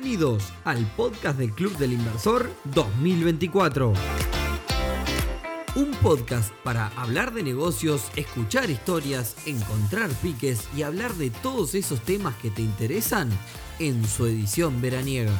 Bienvenidos al podcast del Club del Inversor 2024. Un podcast para hablar de negocios, escuchar historias, encontrar piques y hablar de todos esos temas que te interesan en su edición veraniega.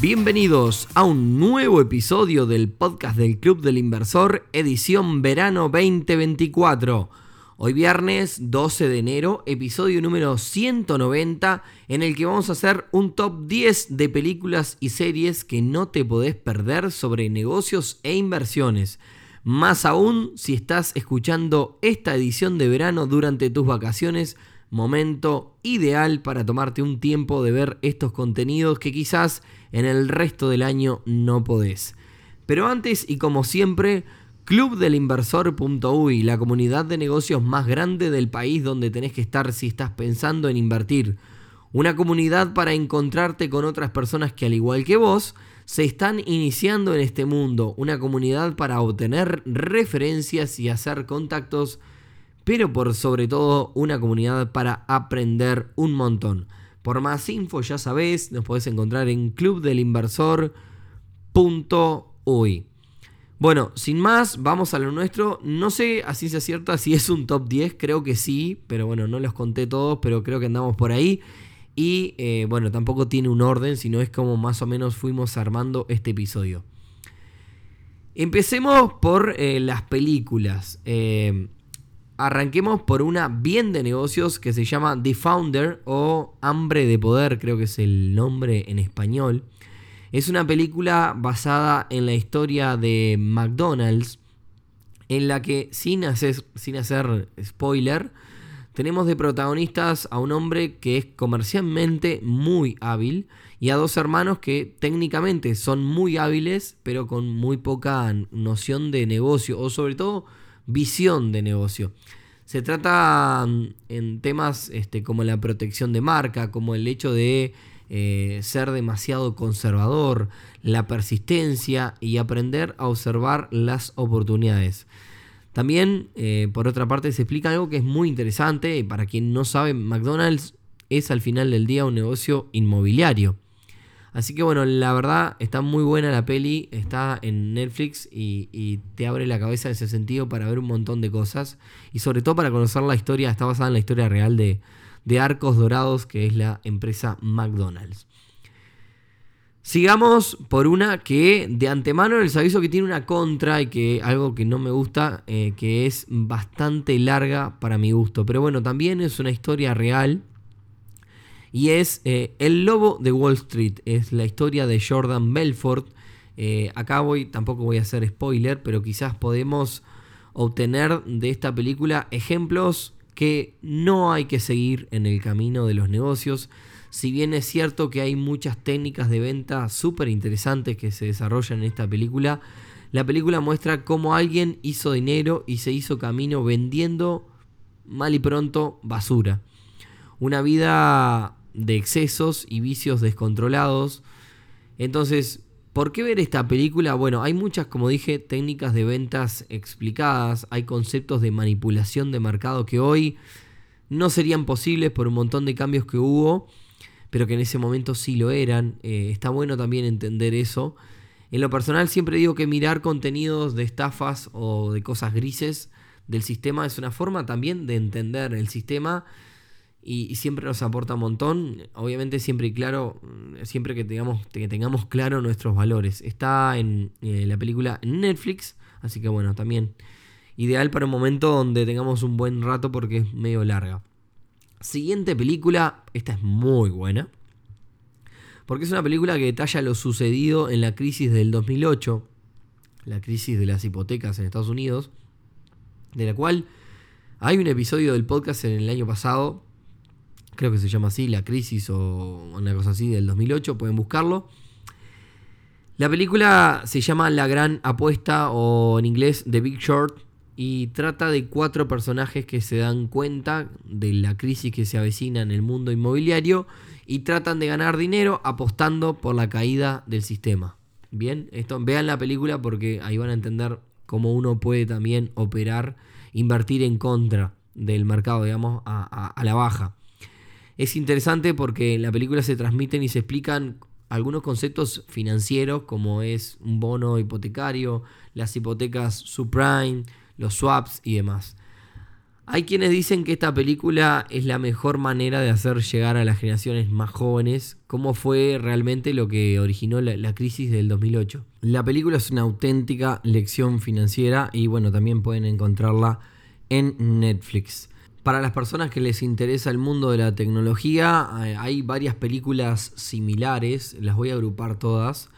Bienvenidos a un nuevo episodio del podcast del Club del Inversor, edición verano 2024. Hoy viernes 12 de enero, episodio número 190, en el que vamos a hacer un top 10 de películas y series que no te podés perder sobre negocios e inversiones. Más aún si estás escuchando esta edición de verano durante tus vacaciones, momento ideal para tomarte un tiempo de ver estos contenidos que quizás en el resto del año no podés. Pero antes y como siempre, Clubdelinversor.uy, la comunidad de negocios más grande del país donde tenés que estar si estás pensando en invertir. Una comunidad para encontrarte con otras personas que al igual que vos se están iniciando en este mundo. Una comunidad para obtener referencias y hacer contactos. Pero por sobre todo una comunidad para aprender un montón. Por más info ya sabés, nos podés encontrar en clubdelinversor.uy. Bueno, sin más, vamos a lo nuestro. No sé a ciencia cierta si es un top 10, creo que sí, pero bueno, no los conté todos, pero creo que andamos por ahí. Y eh, bueno, tampoco tiene un orden, sino es como más o menos fuimos armando este episodio. Empecemos por eh, las películas. Eh, arranquemos por una bien de negocios que se llama The Founder o Hambre de Poder, creo que es el nombre en español. Es una película basada en la historia de McDonald's, en la que, sin hacer, sin hacer spoiler, tenemos de protagonistas a un hombre que es comercialmente muy hábil y a dos hermanos que técnicamente son muy hábiles, pero con muy poca noción de negocio o sobre todo visión de negocio. Se trata mm, en temas este, como la protección de marca, como el hecho de eh, ser demasiado conservador, la persistencia y aprender a observar las oportunidades. También, eh, por otra parte, se explica algo que es muy interesante. Para quien no sabe, McDonald's es al final del día un negocio inmobiliario. Así que bueno, la verdad está muy buena la peli, está en Netflix y, y, te abre la cabeza en ese sentido para ver un montón de cosas y sobre todo para conocer la historia, está basada en la historia real de, de Arcos Dorados, que es la empresa McDonald's. Sigamos por una que de antemano les aviso que tiene una contra y que algo que no me gusta, eh, que es bastante larga para mi gusto. Pero bueno, también es una historia real. Y es eh, El Lobo de Wall Street. Es la historia de Jordan Belfort. Eh, acá voy, tampoco voy a hacer spoiler, pero quizás podemos obtener de esta película ejemplos que no hay que seguir en el camino de los negocios. Si bien es cierto que hay muchas técnicas de venta súper interesantes que se desarrollan en esta película, la película muestra cómo alguien hizo dinero y se hizo camino vendiendo mal y pronto basura. Una vida de excesos y vicios descontrolados. Entonces, ¿Por qué ver esta película? Bueno, hay muchas, como dije, técnicas de ventas explicadas, hay conceptos de manipulación de mercado que hoy no serían posibles por un montón de cambios que hubo, pero que en ese momento sí lo eran. Eh, está bueno también entender eso. En lo personal siempre digo que mirar contenidos de estafas o de cosas grises del sistema es una forma también de entender el sistema y, siempre nos aporta un montón. Obviamente siempre y claro, mm, siempre que tengamos, que tengamos claro nuestros valores. Está en eh, la película Netflix, así que bueno, también ideal para un momento donde tengamos un buen rato porque es medio larga. Siguiente película, esta es muy buena. Porque es una película que detalla lo sucedido en la crisis del 2008, la crisis de las hipotecas en Estados Unidos, de la cual hay un episodio del podcast en el año pasado creo que se llama así, La Crisis o una cosa así del 2008, pueden buscarlo. La película se llama La Gran Apuesta o en inglés The Big Short y trata de cuatro personajes que se dan cuenta de la crisis que se avecina en el mundo inmobiliario y tratan de ganar dinero apostando por la caída del sistema. Bien, esto vean la película porque ahí van a entender cómo uno puede también operar, invertir en contra del mercado, digamos, a la baja. Es interesante porque en la película se transmiten y se explican algunos conceptos financieros como es un bono hipotecario, las hipotecas subprime, los swaps y demás. Hay quienes dicen que esta película es la mejor manera de hacer llegar a las generaciones más jóvenes cómo fue realmente lo que originó la, crisis del 2008. La película es una auténtica lección financiera y bueno, también pueden encontrarla en Netflix. Para las personas que les interesa el mundo de la tecnología, eh, hay varias películas similares, las voy a agrupar todas.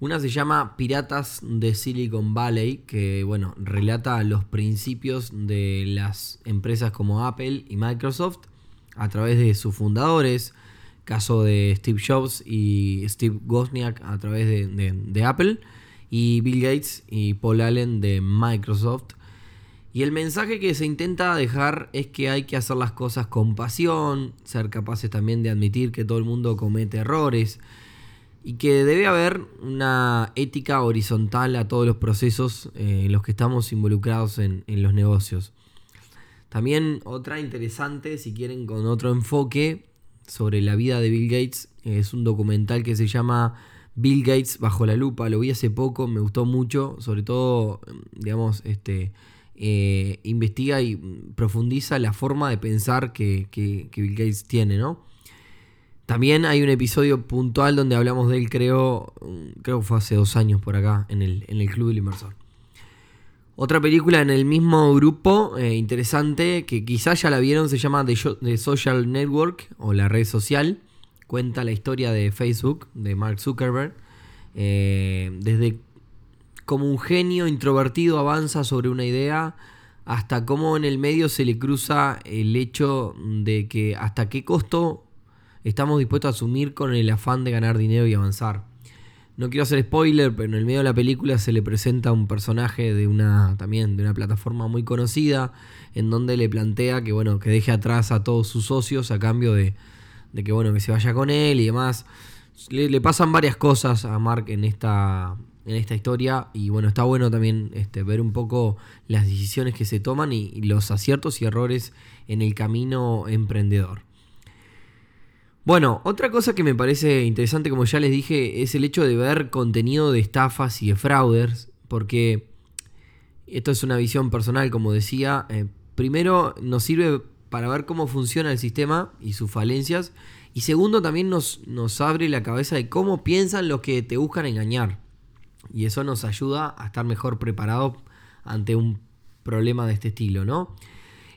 Una se llama Piratas de Silicon Valley, que bueno, relata los principios de las empresas como Apple y Microsoft a través de sus fundadores, caso de Steve Jobs y Steve Wozniak a través de, Apple, y Bill Gates y Paul Allen de Microsoft. Y el mensaje que se intenta dejar es que hay que hacer las cosas con pasión, ser capaces también de admitir que todo el mundo comete errores y que debe haber una ética horizontal a todos los procesos eh, en los que estamos involucrados en, los negocios. También otra interesante, si quieren, con otro enfoque sobre la vida de Bill Gates, es un documental que se llama Bill Gates bajo la lupa. Lo vi hace poco, me gustó mucho, sobre todo, digamos, este, eh, investiga y profundiza la forma de pensar que, Bill Gates tiene, ¿no? También hay un episodio puntual donde hablamos de él, creo, creo que fue hace dos años por acá, en el, en el Club del Inversor. Otra película en el mismo grupo, eh, interesante, que quizás ya la vieron, se llama The, Social Network o La Red Social. Cuenta la historia de Facebook, de Mark Zuckerberg. Eh, desde como un genio introvertido avanza sobre una idea hasta cómo en el medio se le cruza el hecho de que hasta qué costo estamos dispuestos a asumir con el afán de ganar dinero y avanzar. No quiero hacer spoiler, pero en el medio de la película se le presenta un personaje de una también de una plataforma muy conocida en donde le plantea que bueno, que deje atrás a todos sus socios a cambio de, que bueno, que se vaya con él y demás. Le, pasan varias cosas a Mark en esta en esta historia y bueno, está bueno también este, ver un poco las decisiones que se toman y los aciertos y errores en el camino emprendedor. Bueno, otra cosa que me parece interesante, como ya les dije, es el hecho de ver contenido de estafas y de fraudes, porque esto es una visión personal, como decía. Eh, primero, nos sirve para ver cómo funciona el sistema y sus falencias. Y segundo, también nos, nos abre la cabeza de cómo piensan los que te buscan engañar. Y eso nos ayuda a estar mejor preparados ante un problema de este estilo, ¿no?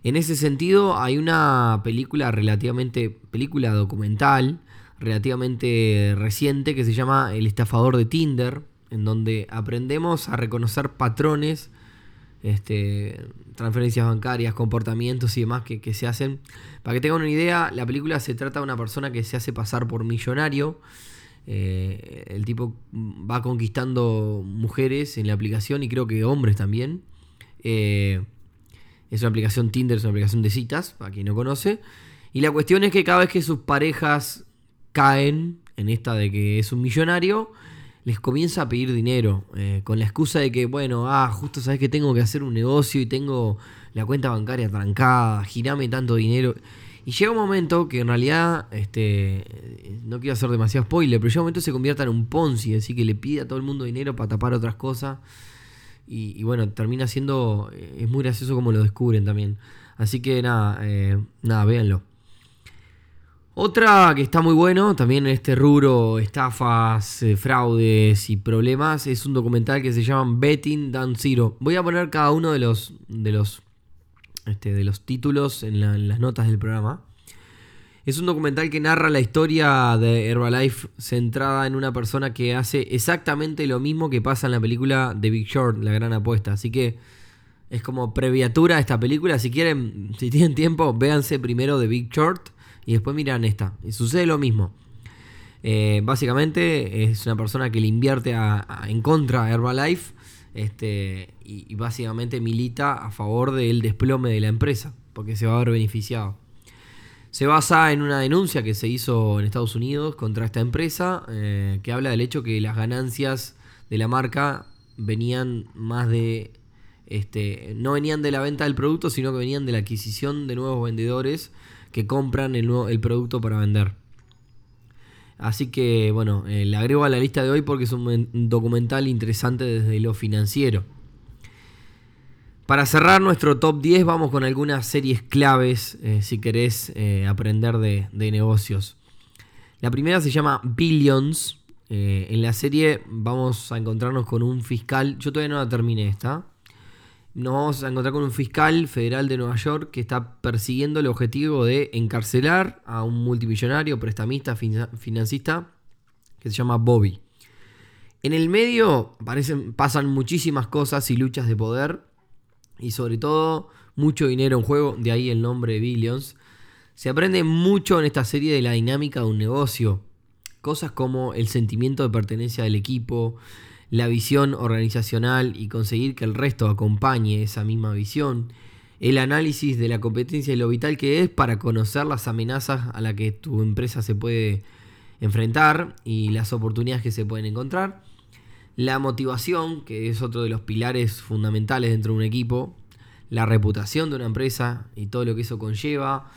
En ese sentido, hay una película relativamente, película documental, relativamente reciente, que se llama El estafador de Tinder, en donde aprendemos a reconocer patrones, este, transferencias bancarias, comportamientos y demás que, se hacen. Para que tengan una idea, la película se trata de una persona que se hace pasar por millonario. Eh, el tipo va conquistando mujeres en la aplicación y creo que hombres también. Eh, es una aplicación Tinder, es una aplicación de citas, para quien no conoce. Y la cuestión es que cada vez que sus parejas caen en esta de que es un millonario, les comienza a pedir dinero. Eh, con la excusa de que, bueno, ah, justo sabes que tengo que hacer un negocio y tengo la cuenta bancaria trancada, girame tanto dinero. Y llega un momento que en realidad, este, no quiero hacer demasiado spoiler, pero llega un momento que se convierta en un Ponzi, así que le pide a todo el mundo dinero para tapar otras cosas. Y, bueno, termina siendo. Eh, es muy gracioso como lo descubren también. Así que nada, eh, nada, véanlo. Otra que está muy bueno, también en este rubro, estafas, eh, fraudes y problemas, es un documental que se llama Betting Down Zero. Voy a poner cada uno de los, de los, este, de los títulos en las notas del programa. Es un documental que narra la historia de Herbalife centrada en una persona que hace exactamente lo mismo que pasa en la película The Big Short, La Gran Apuesta. Así que es como previatura a esta película. Si quieren, si tienen tiempo, véanse primero The Big Short y después miran esta. Y sucede lo mismo. Eh, básicamente es una persona que le invierte en contra a Herbalife este, y, básicamente milita a favor del desplome de la empresa porque se va a ver beneficiado. Se basa en una denuncia que se hizo en Estados Unidos contra esta empresa, eh, que habla del hecho que las ganancias de la marca venían más de. Este, no venían de la venta del producto, sino que venían de la adquisición de nuevos vendedores que compran el, nuevo, el producto para vender. Así que bueno, eh, le agrego a la lista de hoy porque es un documental interesante desde lo financiero. Para cerrar nuestro top 10 vamos con algunas series claves eh, si querés eh, aprender de, negocios. La primera se llama Billions. Eh, en la serie vamos a encontrarnos con un fiscal, yo todavía no la terminé esta. Nos vamos a encontrar con un fiscal federal de Nueva York que está persiguiendo el objetivo de encarcelar a un multimillonario, prestamista, financista, que se llama Bobby. En el medio pasan muchísimas cosas y luchas de poder y sobre todo mucho dinero en juego, de ahí el nombre Billions. Se aprende mucho en esta serie de la dinámica de un negocio. Cosas como el sentimiento de pertenencia del equipo, la visión organizacional y conseguir que el resto acompañe esa misma visión, el análisis de la competencia y lo vital que es para conocer las amenazas a las que tu empresa se puede enfrentar y las oportunidades que se pueden encontrar la motivación, que es otro de los pilares fundamentales dentro de un equipo, la reputación de una empresa y todo lo que eso conlleva.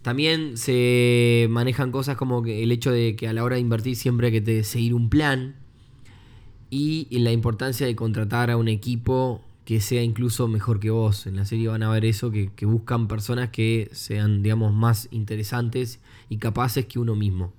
También se manejan cosas como el hecho de que a la hora de invertir siempre hay que seguir un plan y la importancia de contratar a un equipo que sea incluso mejor que vos. En la serie van a ver eso, que, buscan personas que sean, digamos, más interesantes y capaces que uno mismo.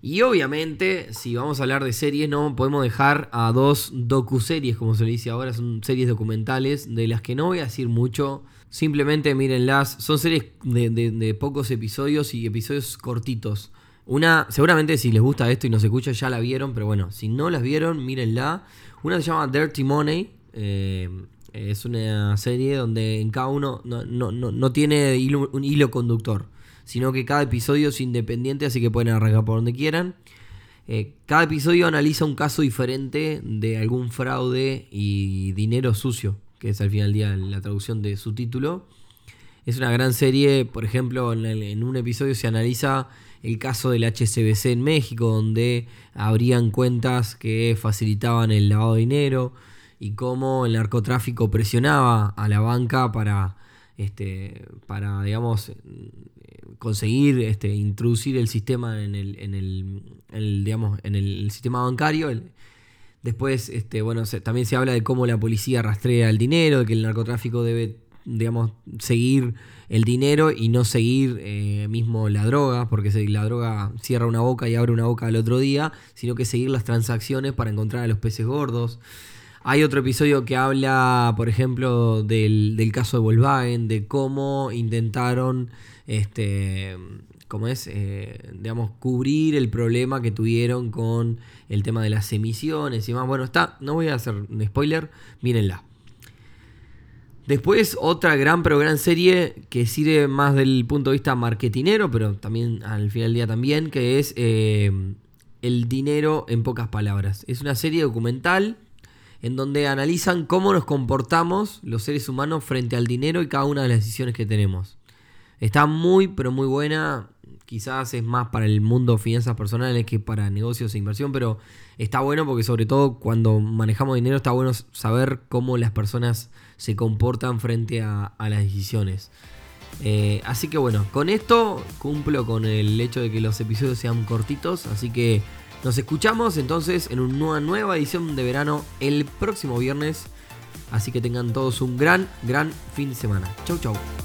Y obviamente, si vamos a hablar de series, no podemos dejar a dos docu-series, como se le dice ahora, son series documentales, de las que no voy a decir mucho. Simplemente mírenlas. Son series de, pocos episodios y episodios cortitos. Una, seguramente si les gusta esto y no se escucha, ya la vieron, pero bueno, si no las vieron, mírenla. Una se llama Dirty Money. Eh, es una serie donde en cada uno no, no tiene un hilo conductor sino que cada episodio es independiente, así que pueden arrancar por donde quieran. Eh, cada episodio analiza un caso diferente de algún fraude y dinero sucio, que es al final del día la traducción de su título. Es una gran serie, por ejemplo, en, un episodio se analiza el caso del HSBC en México, donde habrían cuentas que facilitaban el lavado de dinero y cómo el narcotráfico presionaba a la banca para, este, para digamos, conseguir este, introducir el sistema en el, en el, digamos, en el sistema bancario. después, este, bueno, también se habla de cómo la policía rastrea el dinero, de que el narcotráfico debe, digamos, seguir el dinero y no seguir eh, mismo la droga, porque la droga cierra una boca y abre una boca al otro día, sino que seguir las transacciones para encontrar a los peces gordos. Hay otro episodio que habla, por ejemplo, del, del caso de Volkswagen, de cómo intentaron este, ¿cómo es? Eh, digamos, cubrir el problema que tuvieron con el tema de las emisiones y más. Bueno, está, no voy a hacer un spoiler, mírenla. Después otra gran pero gran serie que sirve más del punto de vista marketinero, pero también al final del día también, que es eh, El dinero en pocas palabras. Es una serie documental en donde analizan cómo nos comportamos los seres humanos frente al dinero y cada una de las decisiones que tenemos. Está muy, pero muy buena. Quizás es más para el mundo finanzas personales que para negocios e inversión, pero está bueno porque sobre todo cuando manejamos dinero está bueno saber cómo las personas se comportan frente a, las decisiones. Eh, así que bueno, con esto cumplo con el hecho de que los episodios sean cortitos, así que nos escuchamos entonces en una nueva edición de verano el próximo viernes. Así que tengan todos un gran, gran fin de semana. Chau, chau.